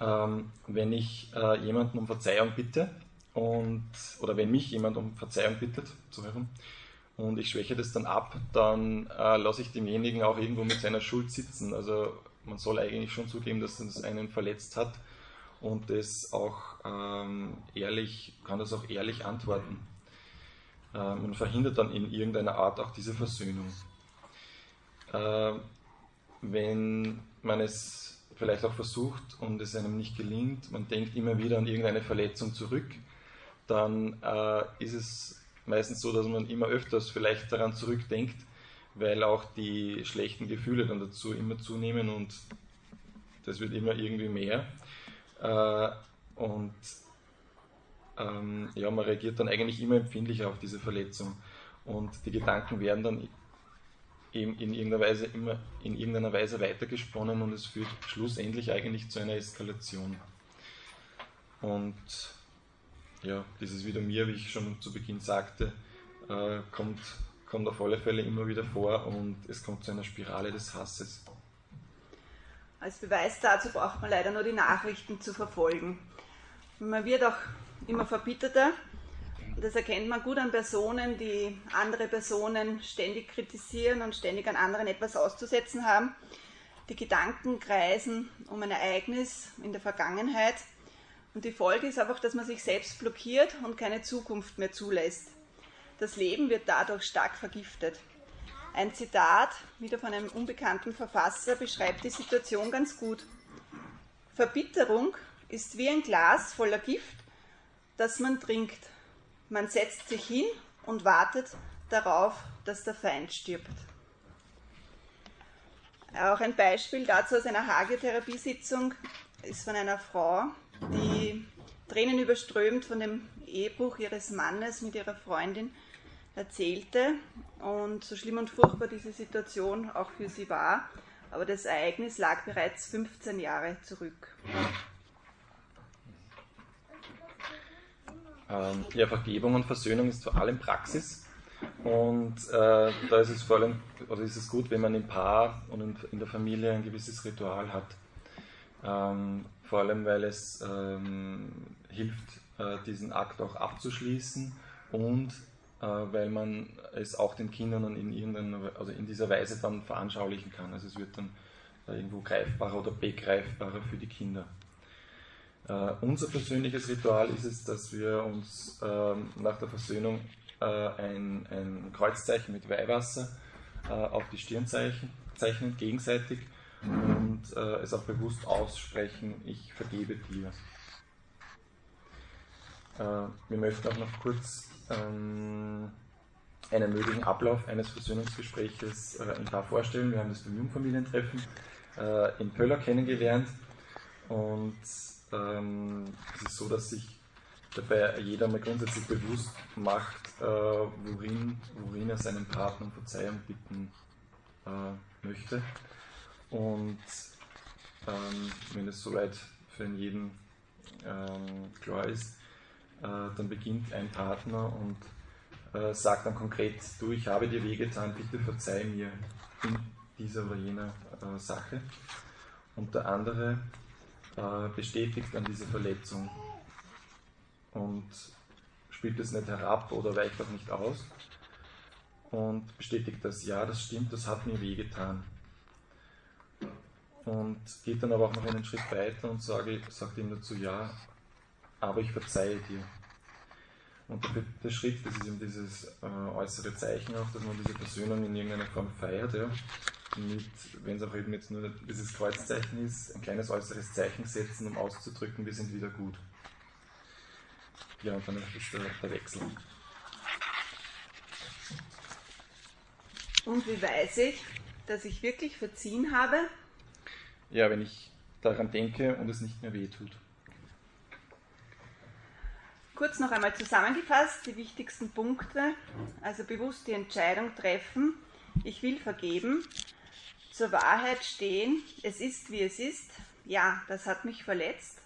Ähm, wenn ich äh, jemanden um Verzeihung bitte und oder wenn mich jemand um Verzeihung bittet, so herum, und ich schwäche das dann ab, dann äh, lasse ich demjenigen auch irgendwo mit seiner Schuld sitzen. Also man soll eigentlich schon zugeben, dass es einen verletzt hat und das auch ähm, ehrlich, kann das auch ehrlich antworten. Äh, man verhindert dann in irgendeiner Art auch diese Versöhnung. Äh, wenn man es vielleicht auch versucht und es einem nicht gelingt, man denkt immer wieder an irgendeine Verletzung zurück, dann äh, ist es meistens so, dass man immer öfters vielleicht daran zurückdenkt, weil auch die schlechten Gefühle dann dazu immer zunehmen und das wird immer irgendwie mehr. Äh, und ähm, ja, man reagiert dann eigentlich immer empfindlicher auf diese Verletzung. Und die Gedanken werden dann eben in irgendeiner Weise immer in irgendeiner Weise weitergesponnen und es führt schlussendlich eigentlich zu einer Eskalation. Und ja, dieses wieder mir, wie ich schon zu Beginn sagte, äh, kommt, kommt auf alle Fälle immer wieder vor und es kommt zu einer Spirale des Hasses.
Als Beweis dazu braucht man leider nur die Nachrichten zu verfolgen. Man wird auch immer verbitterter. Das erkennt man gut an Personen, die andere Personen ständig kritisieren und ständig an anderen etwas auszusetzen haben. Die Gedanken kreisen um ein Ereignis in der Vergangenheit und die Folge ist einfach, dass man sich selbst blockiert und keine Zukunft mehr zulässt. Das Leben wird dadurch stark vergiftet. Ein Zitat, wieder von einem unbekannten Verfasser, beschreibt die Situation ganz gut. Verbitterung ist wie ein Glas voller Gift, das man trinkt. Man setzt sich hin und wartet darauf, dass der Feind stirbt. Auch ein Beispiel dazu aus einer Hagetherapiesitzung ist von einer Frau, die Tränen überströmt von dem Ehebruch ihres Mannes mit ihrer Freundin erzählte und so schlimm und furchtbar diese Situation auch für sie war. Aber das Ereignis lag bereits 15 Jahre zurück.
Ähm, ja, Vergebung und Versöhnung ist vor allem Praxis. Und äh, da ist es vor allem, oder ist es gut, wenn man im Paar und in der Familie ein gewisses Ritual hat. Ähm, vor allem weil es ähm, hilft, äh, diesen Akt auch abzuschließen und äh, weil man es auch den Kindern in, irgendeiner, also in dieser Weise dann veranschaulichen kann. Also es wird dann äh, irgendwo greifbarer oder begreifbarer für die Kinder. Uh, unser persönliches Ritual ist es, dass wir uns uh, nach der Versöhnung uh, ein, ein, Kreuzzeichen mit Weihwasser auf die Stirn zeichnen, gegenseitig und äh, es auch bewusst aussprechen, ich vergebe dir. Äh, wir möchten auch noch kurz ähm, einen möglichen Ablauf eines Versöhnungsgespräches äh, ein paar vorstellen. Wir haben das beim Jungfamilientreffen äh, in Pöller kennengelernt und ähm, es ist so, dass sich dabei jeder mal grundsätzlich bewusst macht, äh, worin, worin er seinen Partner um Verzeihung bitten äh, möchte. Und ähm, wenn es soweit für jeden ähm, klar ist, äh, dann beginnt ein Partner und äh, sagt dann konkret, du, ich habe dir wehgetan, bitte verzeih mir in dieser oder jener äh, Sache. Und der andere äh, bestätigt dann diese Verletzung und spielt es nicht herab oder weicht auch nicht aus und bestätigt das, ja, das stimmt, das hat mir wehgetan. Und geht dann aber auch noch einen Schritt weiter und sage, sagt ihm dazu, ja, aber ich verzeihe dir. Und der, der Schritt, das ist eben dieses äh, äußere Zeichen auch, dass man diese Versöhnung in irgendeiner Form feiert, ja. Wenn es auch eben jetzt nur dieses Kreuzzeichen ist, ein kleines äußeres Zeichen setzen, um auszudrücken, wir sind wieder gut. Ja, und dann ist der, der Wechsel.
Und wie weiß ich, dass ich wirklich verziehen habe?
Ja, wenn ich daran denke und es nicht mehr weh tut.
Kurz noch einmal zusammengefasst die wichtigsten Punkte. Also bewusst die Entscheidung treffen, ich will vergeben, zur Wahrheit stehen, es ist wie es ist, ja, das hat mich verletzt,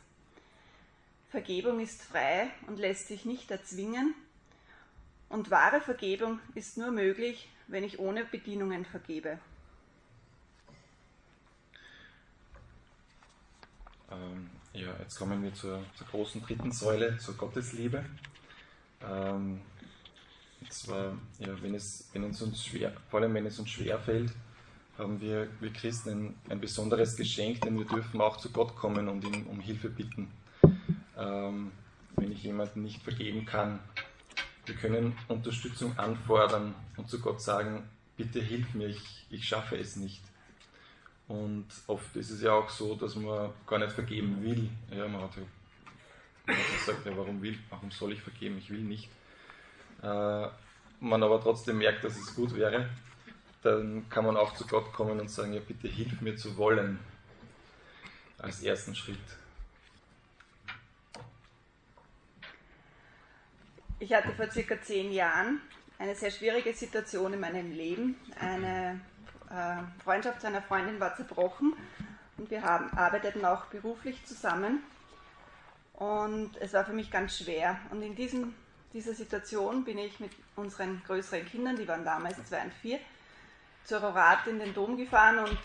Vergebung ist frei und lässt sich nicht erzwingen. Und wahre Vergebung ist nur möglich, wenn ich ohne Bedingungen vergebe.
Ähm, ja, jetzt kommen wir zur, zur, großen dritten Säule, zur Gottesliebe. Ähm, und zwar, ja, wenn es, wenn es uns schwer, vor allem wenn es uns schwer fällt, haben wir, wir Christen ein, ein besonderes Geschenk, denn wir dürfen auch zu Gott kommen und ihn um Hilfe bitten ähm, wenn ich jemanden nicht vergeben kann. Wir können Unterstützung anfordern und zu Gott sagen, bitte hilf mir, ich, ich schaffe es nicht. Und oft ist es ja auch so, dass man gar nicht vergeben will. Ja, man hat ja man sagt, ja, warum, will, warum soll ich vergeben? Ich will nicht. Äh, man aber trotzdem merkt, dass es gut wäre, dann kann man auch zu Gott kommen und sagen, ja, bitte hilf mir zu wollen. Als ersten Schritt.
Ich hatte vor circa zehn Jahren eine sehr schwierige Situation in meinem Leben. Eine Freundschaft zu einer Freundin war zerbrochen und wir haben, arbeiteten auch beruflich zusammen. Und es war für mich ganz schwer. Und in diesem, dieser Situation bin ich mit unseren größeren Kindern, die waren damals zwei und vier, zur Rorat in den Dom gefahren und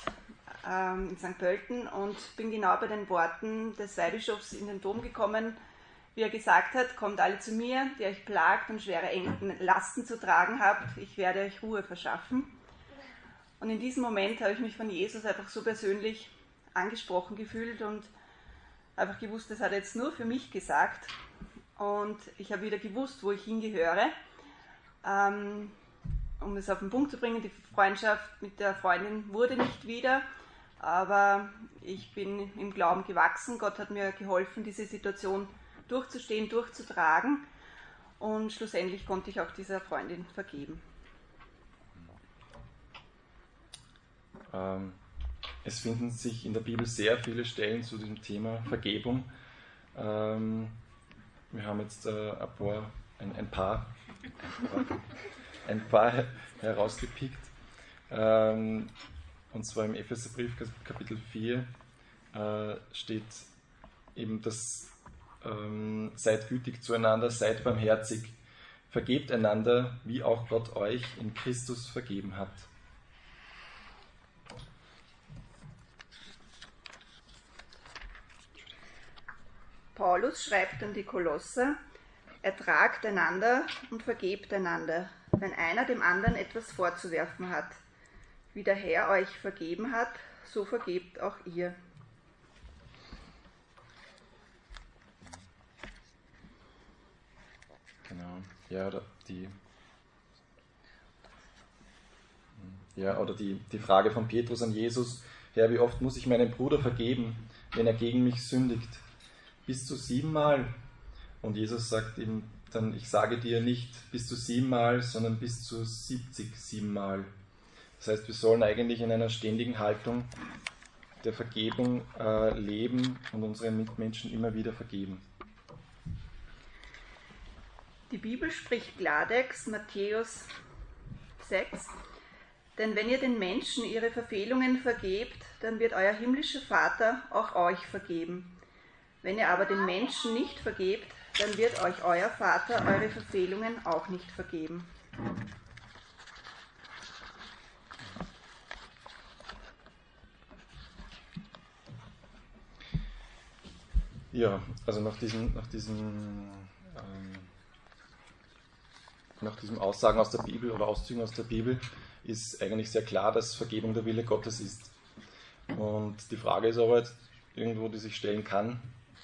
ähm, in St. Pölten und bin genau bei den Worten des Weihbischofs in den Dom gekommen, wie er gesagt hat, kommt alle zu mir, die euch plagt und schwere Lasten zu tragen habt, ich werde euch Ruhe verschaffen. Und in diesem Moment habe ich mich von Jesus einfach so persönlich angesprochen gefühlt und einfach gewusst, das hat er jetzt nur für mich gesagt. Und ich habe wieder gewusst, wo ich hingehöre. Ähm, um es auf den Punkt zu bringen, die Freundschaft mit der Freundin wurde nicht wieder, aber ich bin im Glauben gewachsen. Gott hat mir geholfen, diese Situation zu durchzustehen, durchzutragen. Und schlussendlich konnte ich auch dieser Freundin vergeben.
Es finden sich in der Bibel sehr viele Stellen zu diesem Thema Vergebung. Ähm, wir haben jetzt äh, ein, paar, ein, ein, paar, ein paar herausgepickt. Ähm, und zwar im Epheserbrief Kapitel 4 äh, steht eben, ähm, seid gütig zueinander, seid barmherzig, vergebt einander, wie auch Gott euch in Christus vergeben hat.
Paulus schreibt an die Kolosser, ertragt einander und vergebt einander, wenn einer dem anderen etwas vorzuwerfen hat. Wie der Herr euch vergeben hat, so vergebt auch ihr.
Genau. Ja, oder die, ja, oder die, die Frage von Petrus an Jesus, Herr, wie oft muss ich meinem Bruder vergeben, wenn er gegen mich sündigt? Bis zu siebenmal. Und Jesus sagt ihm dann, ich sage dir nicht bis zu siebenmal, sondern bis zu siebzig siebenmal. Das heißt, wir sollen eigentlich in einer ständigen Haltung der Vergebung äh, leben und unseren Mitmenschen immer wieder vergeben.
Die Bibel spricht Klartext, Matthäus 6. Denn wenn ihr den Menschen ihre Verfehlungen vergebt, dann wird euer himmlischer Vater auch euch vergeben. Wenn ihr aber den Menschen nicht vergebt, dann wird euch euer Vater eure Verfehlungen auch nicht vergeben.
Ja, also nach diesen, nach diesen, ähm, nach diesen Aussagen aus der Bibel oder Auszügen aus der Bibel ist eigentlich sehr klar, dass Vergebung der Wille Gottes ist. Und die Frage ist aber jetzt irgendwo, die sich stellen kann,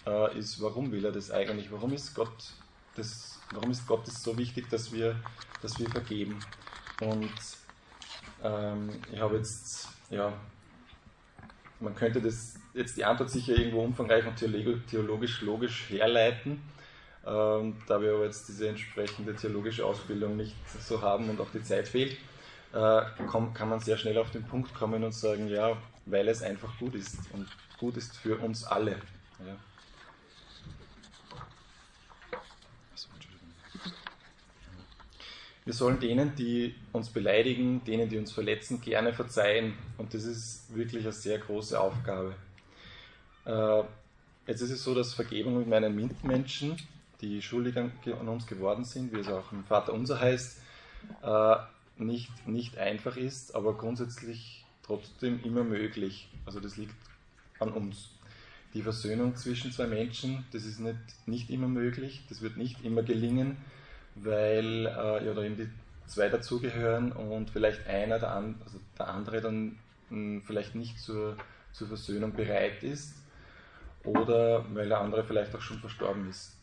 äh, ist, warum will er das eigentlich? Warum ist Gott das, warum ist Gott das so wichtig, dass wir, dass wir vergeben? Und ähm, ich habe jetzt, ja, man könnte das jetzt die Antwort sicher irgendwo umfangreich und theologisch logisch herleiten. Ähm, da wir aber jetzt diese entsprechende theologische Ausbildung nicht so haben und auch die Zeit fehlt, äh, komm, kann man sehr schnell auf den Punkt kommen und sagen, ja, weil es einfach gut ist und gut ist für uns alle. Ja. Wir sollen denen, die uns beleidigen, denen, die uns verletzen, gerne verzeihen. Und das ist wirklich eine sehr große Aufgabe. Äh, jetzt ist es so, dass Vergebung mit meinen Mitmenschen, die schuldig an uns geworden sind, wie es auch im Vater unser heißt, äh, nicht, nicht einfach ist, aber grundsätzlich trotzdem immer möglich. Also das liegt an uns. Die Versöhnung zwischen zwei Menschen, das ist nicht, nicht immer möglich, das wird nicht immer gelingen weil äh, ja, da eben die zwei dazugehören und vielleicht einer, der, an, also der andere dann mh, hm, vielleicht nicht zur, zur Versöhnung bereit ist oder weil der andere vielleicht auch schon verstorben ist.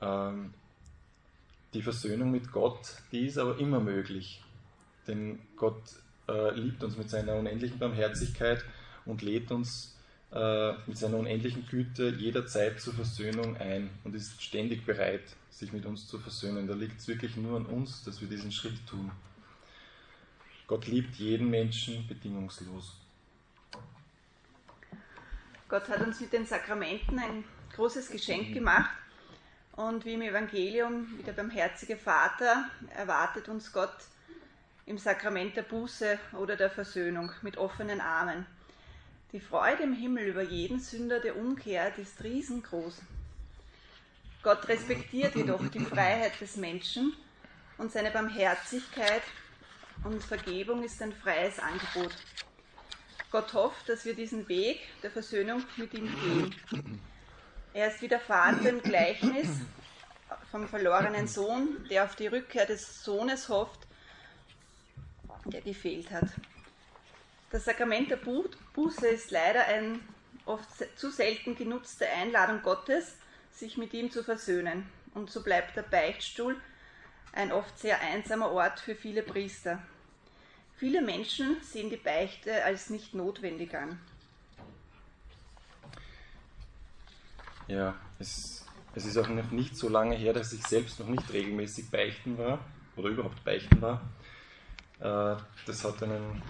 Ähm, die Versöhnung mit Gott, die ist aber immer möglich, denn Gott äh, liebt uns mit seiner unendlichen Barmherzigkeit und lädt uns mit seiner unendlichen Güte jederzeit zur Versöhnung ein und ist ständig bereit, sich mit uns zu versöhnen. Da liegt es wirklich nur an uns, dass wir diesen Schritt tun. Gott liebt jeden Menschen bedingungslos.
Gott hat uns mit den Sakramenten ein großes Geschenk gemacht. Und wie im Evangelium, wie der barmherzige Vater, erwartet uns Gott im Sakrament der Buße oder der Versöhnung mit offenen Armen. Die Freude im Himmel über jeden Sünder, der umkehrt, ist riesengroß. Gott respektiert jedoch die Freiheit des Menschen und seine Barmherzigkeit und Vergebung ist ein freies Angebot. Gott hofft, dass wir diesen Weg der Versöhnung mit ihm gehen. Er ist wie der Vater im Gleichnis vom verlorenen Sohn, der auf die Rückkehr des Sohnes hofft, der gefehlt hat. Das Sakrament der Buße ist leider eine oft zu selten genutzte Einladung Gottes, sich mit ihm zu versöhnen. Und so bleibt der Beichtstuhl ein oft sehr einsamer Ort für viele Priester. Viele Menschen sehen die Beichte als nicht notwendig an.
Ja, es, es ist auch noch nicht so lange her, dass ich selbst noch nicht regelmäßig beichten war oder überhaupt beichten war. Äh, das hat einen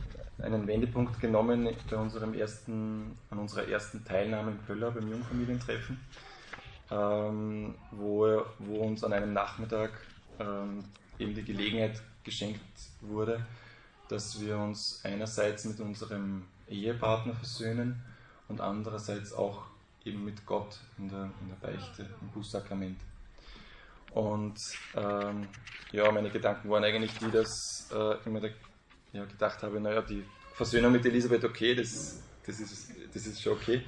einen Wendepunkt genommen bei unserem ersten, an unserer ersten Teilnahme in Pöller beim Jungfamilientreffen, ähm, wo, wo uns an einem Nachmittag ähm, eben die Gelegenheit geschenkt wurde, dass wir uns einerseits mit unserem Ehepartner versöhnen und andererseits auch eben mit Gott in der, in der Beichte, im Bußsakrament. Und ähm, ja, meine Gedanken waren eigentlich die, dass äh, immer der ja, gedacht habe, naja, die Versöhnung mit Elisabeth, okay, das, das, ist, das ist schon okay.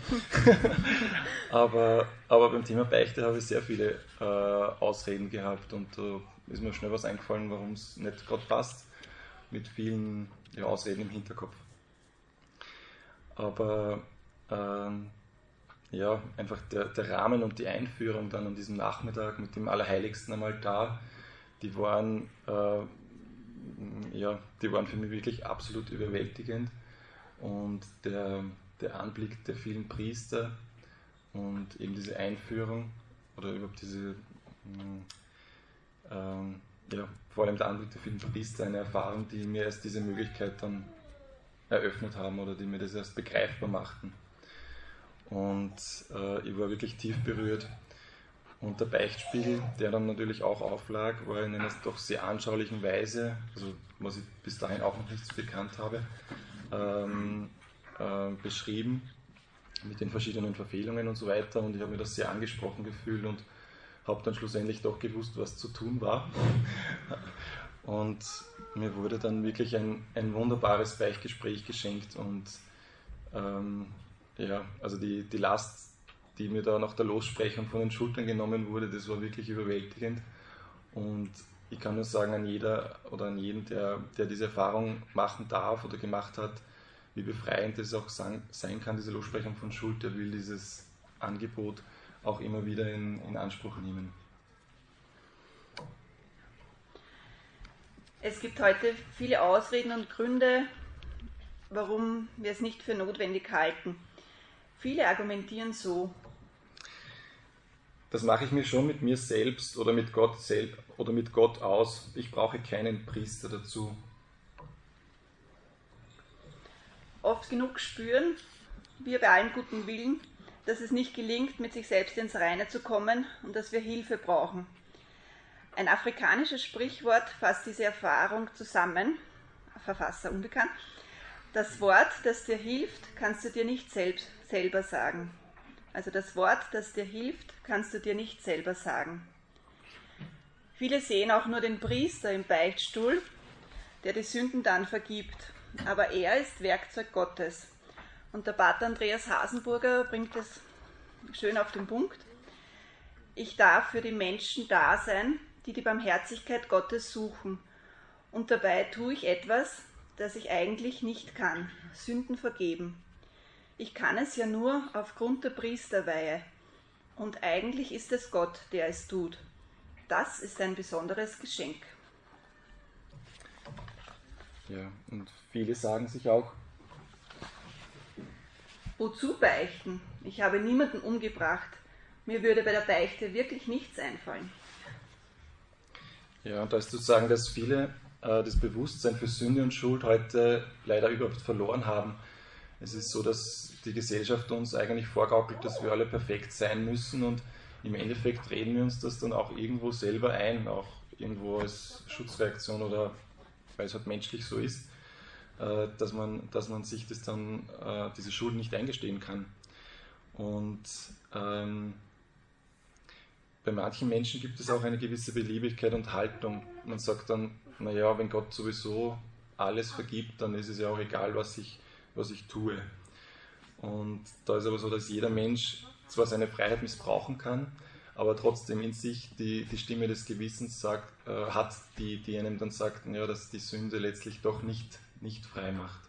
aber, aber beim Thema Beichte habe ich sehr viele äh, Ausreden gehabt und da äh, ist mir schnell was eingefallen, warum es nicht gerade passt, mit vielen ja, Ausreden im Hinterkopf. Aber ähm, ja, einfach der, der Rahmen und die Einführung dann an diesem Nachmittag mit dem Allerheiligsten einmal da, die waren äh, ja, die waren für mich wirklich absolut überwältigend. Und der, der Anblick der vielen Priester und eben diese Einführung oder überhaupt diese, mm, ähm, ja, vor allem der Anblick der vielen Priester, eine Erfahrung, die mir erst diese Möglichkeit dann eröffnet haben oder die mir das erst begreifbar machten. Und äh, ich war wirklich tief berührt. Und der Beichtspiegel, der dann natürlich auch auflag, war in einer doch sehr anschaulichen Weise, also was ich bis dahin auch noch nicht so bekannt habe, ähm, äh, beschrieben mit den verschiedenen Verfehlungen und so weiter. Und ich habe mir das sehr angesprochen gefühlt und habe dann schlussendlich doch gewusst, was zu tun war. Und mir wurde dann wirklich ein, ein wunderbares Beichtgespräch geschenkt und ähm, ja, also die, die Last, die mir da nach der Lossprechung von den Schultern genommen wurde, das war wirklich überwältigend. Und ich kann nur sagen an jeder oder an jeden, der, der diese Erfahrung machen darf oder gemacht hat, wie befreiend es auch sein kann, diese Lossprechung von Schuld, der will dieses Angebot auch immer wieder in, in Anspruch nehmen.
Es gibt heute viele Ausreden und Gründe, warum wir es nicht für notwendig halten. Viele argumentieren so.
Das mache ich mir schon mit mir selbst oder mit Gott selbst oder mit Gott aus. Ich brauche keinen Priester dazu.
Oft genug spüren wir bei allem guten Willen, dass es nicht gelingt, mit sich selbst ins Reine zu kommen und dass wir Hilfe brauchen. Ein afrikanisches Sprichwort fasst diese Erfahrung zusammen, Verfasser unbekannt. Das Wort, das dir hilft, kannst du dir nicht selbst, selber sagen. Also das Wort, das dir hilft, kannst du dir nicht selber sagen. Viele sehen auch nur den Priester im Beichtstuhl, der die Sünden dann vergibt. Aber er ist Werkzeug Gottes. Und der Pater Andreas Hasenburger bringt es schön auf den Punkt. Ich darf für die Menschen da sein, die die Barmherzigkeit Gottes suchen. Und dabei tue ich etwas, das ich eigentlich nicht kann, Sünden vergeben. Ich kann es ja nur aufgrund der Priesterweihe. Und eigentlich ist es Gott, der es tut. Das ist ein besonderes Geschenk.
Ja, und viele sagen sich auch,
Wozu beichten? Ich habe niemanden umgebracht. Mir würde bei der Beichte wirklich nichts einfallen.
Ja, und da ist zu sagen, dass viele äh, das Bewusstsein für Sünde und Schuld heute leider überhaupt verloren haben. Es ist so, dass die Gesellschaft uns eigentlich vorgaukelt, dass wir alle perfekt sein müssen und im Endeffekt reden wir uns das dann auch irgendwo selber ein, auch irgendwo als Schutzreaktion oder weil es halt menschlich so ist, äh, dass, man, dass man sich das dann, äh, diese Schuld nicht eingestehen kann. Und ähm, bei manchen Menschen gibt es auch eine gewisse Beliebigkeit und Haltung. Man sagt dann, naja, wenn Gott sowieso alles vergibt, dann ist es ja auch egal, was ich, was ich tue. Und da ist aber so, dass jeder Mensch zwar seine Freiheit missbrauchen kann, aber trotzdem in sich die, die Stimme des Gewissens sagt, äh, hat, die, die einem dann sagt, ja, dass die Sünde letztlich doch nicht, nicht frei macht.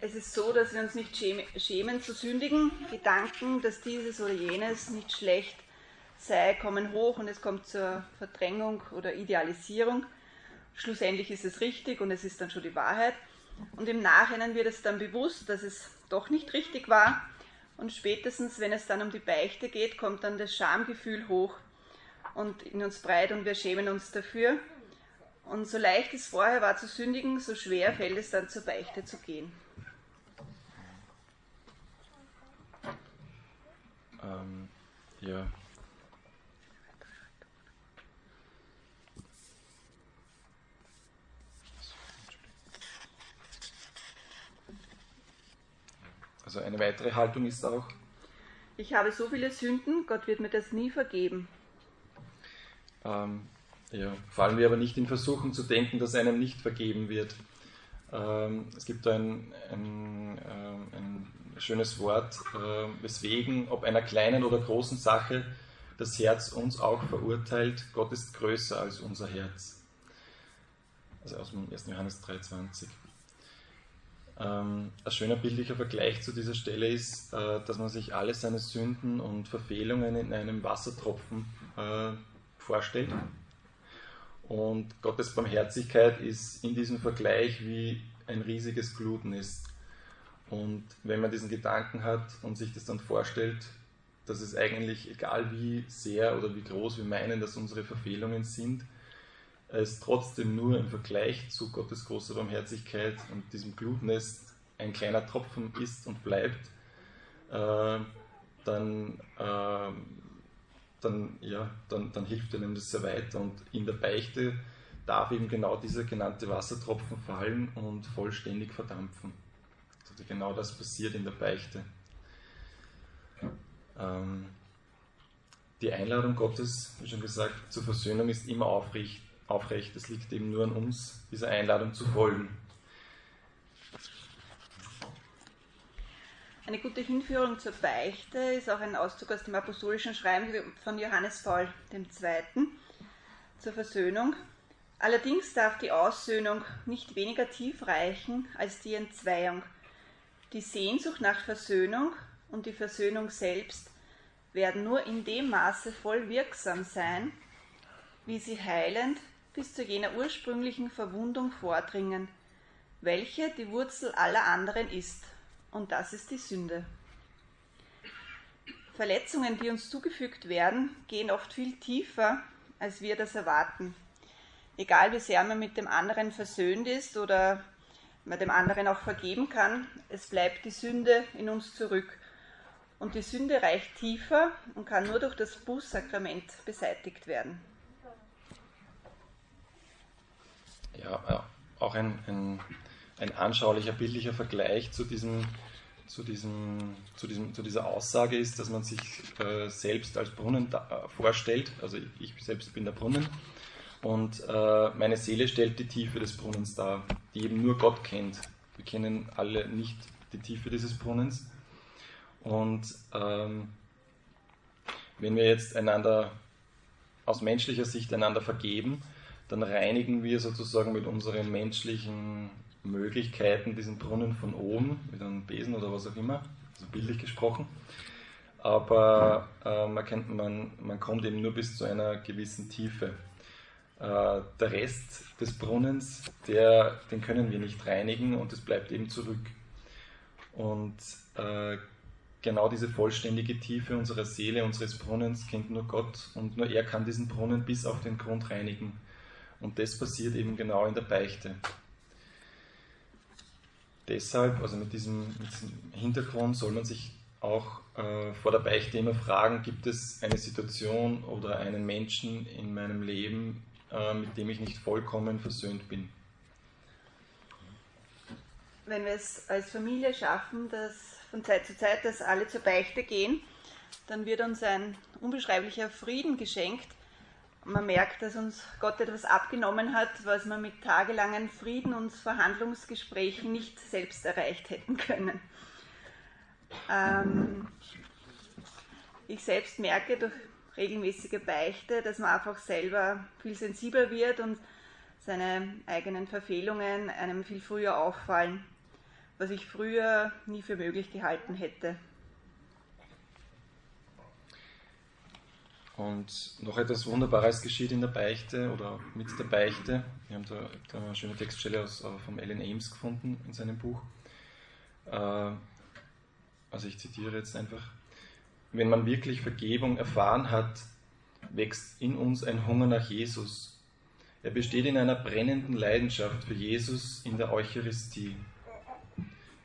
Es ist so, dass wir uns nicht schämen zu sündigen. Gedanken, dass dieses oder jenes nicht schlecht sei, kommen hoch und es kommt zur Verdrängung oder Idealisierung. Schlussendlich ist es richtig und es ist dann schon die Wahrheit. Und im Nachhinein wird es dann bewusst, dass es doch nicht richtig war. Und spätestens, wenn es dann um die Beichte geht, kommt dann das Schamgefühl hoch und in uns breit und wir schämen uns dafür. Und so leicht es vorher war zu sündigen, so schwer fällt es dann zur Beichte zu gehen.
Ähm, ja. Also eine weitere Haltung ist auch.
Ich habe so viele Sünden, Gott wird mir das nie vergeben.
Ähm, ja, fallen wir aber nicht in Versuchen zu denken, dass einem nicht vergeben wird. Ähm, es gibt ein, ein, äh, ein schönes Wort, äh, weswegen, ob einer kleinen oder großen Sache, das Herz uns auch verurteilt. Gott ist größer als unser Herz. Also aus dem 1. Johannes 3,20. Ähm, ein schöner bildlicher Vergleich zu dieser Stelle ist, äh, dass man sich alle seine Sünden und Verfehlungen in einem Wassertropfen äh, vorstellt. Und Gottes Barmherzigkeit ist in diesem Vergleich wie ein riesiges Glutnest. Und wenn man diesen Gedanken hat und sich das dann vorstellt, dass es eigentlich, egal wie sehr oder wie groß wir meinen, dass unsere Verfehlungen sind, ist trotzdem nur im Vergleich zu Gottes großer Barmherzigkeit und diesem Glutnest ein kleiner Tropfen ist und bleibt, äh, dann, äh, dann, ja, dann, dann hilft einem das sehr weiter. Und in der Beichte darf eben genau dieser genannte Wassertropfen fallen und vollständig verdampfen. Also genau das passiert in der Beichte. Ähm, die Einladung Gottes, wie schon gesagt, zur Versöhnung ist immer aufrecht. Aufrecht. Es liegt eben nur an uns, dieser Einladung zu folgen.
Eine gute Hinführung zur Beichte ist auch ein Auszug aus dem apostolischen Schreiben von Johannes Paul II. zur Versöhnung. Allerdings darf die Aussöhnung nicht weniger tief reichen als die Entzweiung. Die Sehnsucht nach Versöhnung und die Versöhnung selbst werden nur in dem Maße voll wirksam sein, wie sie heilend bis zu jener ursprünglichen Verwundung vordringen, welche die Wurzel aller anderen ist, und das ist die Sünde. Verletzungen, die uns zugefügt werden, gehen oft viel tiefer, als wir das erwarten. Egal wie sehr man mit dem anderen versöhnt ist oder man dem anderen auch vergeben kann, es bleibt die Sünde in uns zurück und die Sünde reicht tiefer und kann nur durch das Bußsakrament beseitigt werden.
Ja, auch ein, ein, ein anschaulicher, bildlicher Vergleich zu, diesem, zu, diesem, zu, diesem, zu dieser Aussage ist, dass man sich äh, selbst als Brunnen da, äh, vorstellt. Also ich, selbst bin der Brunnen und äh, meine Seele stellt die Tiefe des Brunnens dar, die eben nur Gott kennt. Wir kennen alle nicht die Tiefe dieses Brunnens. Und ähm, wenn wir jetzt einander aus menschlicher Sicht einander vergeben, dann reinigen wir sozusagen mit unseren menschlichen Möglichkeiten diesen Brunnen von oben, mit einem Besen oder was auch immer, also bildlich gesprochen. Aber äh, man, kennt, man, man kommt eben nur bis zu einer gewissen Tiefe. Äh, der Rest des Brunnens, der, den können wir nicht reinigen und es bleibt eben zurück. Und äh, genau diese vollständige Tiefe unserer Seele, unseres Brunnens kennt nur Gott und nur er kann diesen Brunnen bis auf den Grund reinigen. Und das passiert eben genau in der Beichte. Deshalb, also mit diesem, mit diesem Hintergrund, soll man sich auch äh, vor der Beichte immer fragen, gibt es eine Situation oder einen Menschen in meinem Leben, äh, mit dem ich nicht vollkommen versöhnt bin?
Wenn wir es als Familie schaffen, dass von Zeit zu Zeit, dass alle zur Beichte gehen, dann wird uns ein unbeschreiblicher Frieden geschenkt. Man merkt, dass uns Gott etwas abgenommen hat, was wir mit tagelangen Frieden und Verhandlungsgesprächen nicht selbst erreicht hätten können. Ähm, ich selbst merke durch regelmäßige Beichte, dass man einfach selber viel sensibler wird und seine eigenen Verfehlungen einem viel früher auffallen was ich früher nie für möglich gehalten hätte.
Und noch etwas Wunderbares geschieht in der Beichte oder mit der Beichte. Wir haben da, eine schöne Textstelle aus, äh, vom Alan Ames gefunden in seinem Buch. Äh, also ich zitiere jetzt einfach. Wenn man wirklich Vergebung erfahren hat, wächst in uns ein Hunger nach Jesus. Er besteht in einer brennenden Leidenschaft für Jesus in der Eucharistie.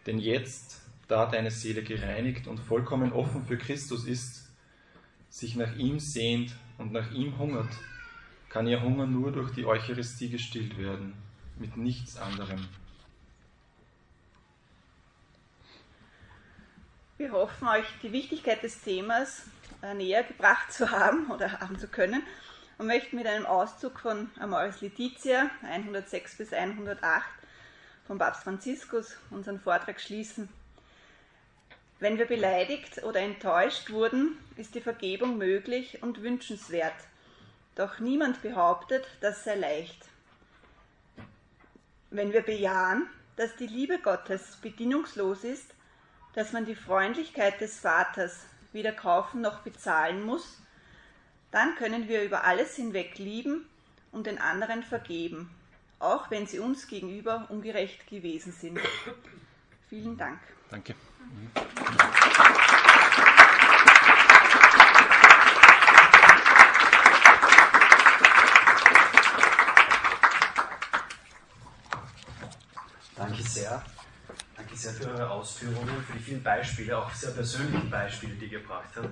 Denn jetzt, da deine Seele gereinigt und vollkommen offen für Christus ist, sich nach ihm sehnt und nach ihm hungert, kann ihr Hunger nur durch die Eucharistie gestillt werden, mit nichts anderem.
Wir hoffen, euch die Wichtigkeit des Themas äh, näher gebracht zu haben oder haben zu können und möchten mit einem Auszug von Amoris Letizia 106 bis 108 von Papst Franziskus unseren Vortrag schließen. Wenn wir beleidigt oder enttäuscht wurden, ist die Vergebung möglich und wünschenswert. Doch niemand behauptet, das sei leicht. Wenn wir bejahen, dass die Liebe Gottes bedingungslos ist, dass man die Freundlichkeit des Vaters weder kaufen noch bezahlen muss, dann können wir über alles hinweg lieben und den anderen vergeben auch wenn sie uns gegenüber ungerecht gewesen sind. Vielen Dank. Danke. Danke sehr.
Danke
sehr für eure Ausführungen, für die vielen Beispiele, auch sehr persönlichen Beispiele, die ihr gebracht habt.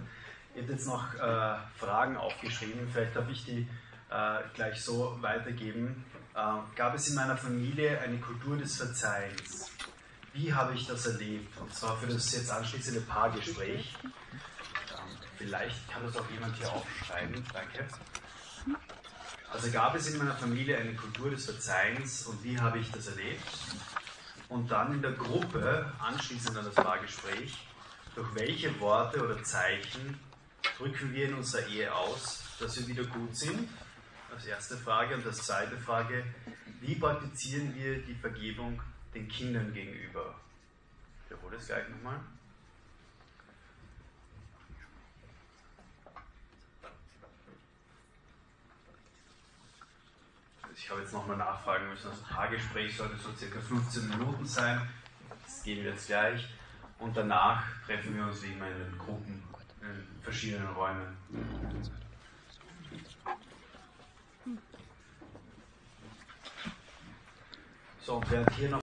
Ihr habt jetzt noch äh, Fragen aufgeschrieben, vielleicht darf ich die äh, gleich so weitergeben. Äh, gab es in meiner Familie eine Kultur des Verzeihens? Wie habe ich das erlebt? Und zwar für das jetzt anschließende Paargespräch. Ähm, vielleicht kann das auch jemand hier aufschreiben. Danke. Also gab es in meiner Familie eine Kultur des Verzeihens und wie habe ich das erlebt? Und dann in der Gruppe, anschließend an das Paargespräch, durch welche Worte oder Zeichen drücken wir in unserer Ehe aus, dass wir wieder gut sind? Als erste Frage. Und als zweite Frage, wie praktizieren wir die Vergebung den Kindern gegenüber? Ich wiederhole es gleich nochmal. Ich habe jetzt nochmal nachfragen müssen. Das Paargespräch sollte so circa 15 Minuten sein. Das gehen wir jetzt gleich. Und danach treffen wir uns wie immer in den Gruppen in verschiedenen Räumen. So, und während hier noch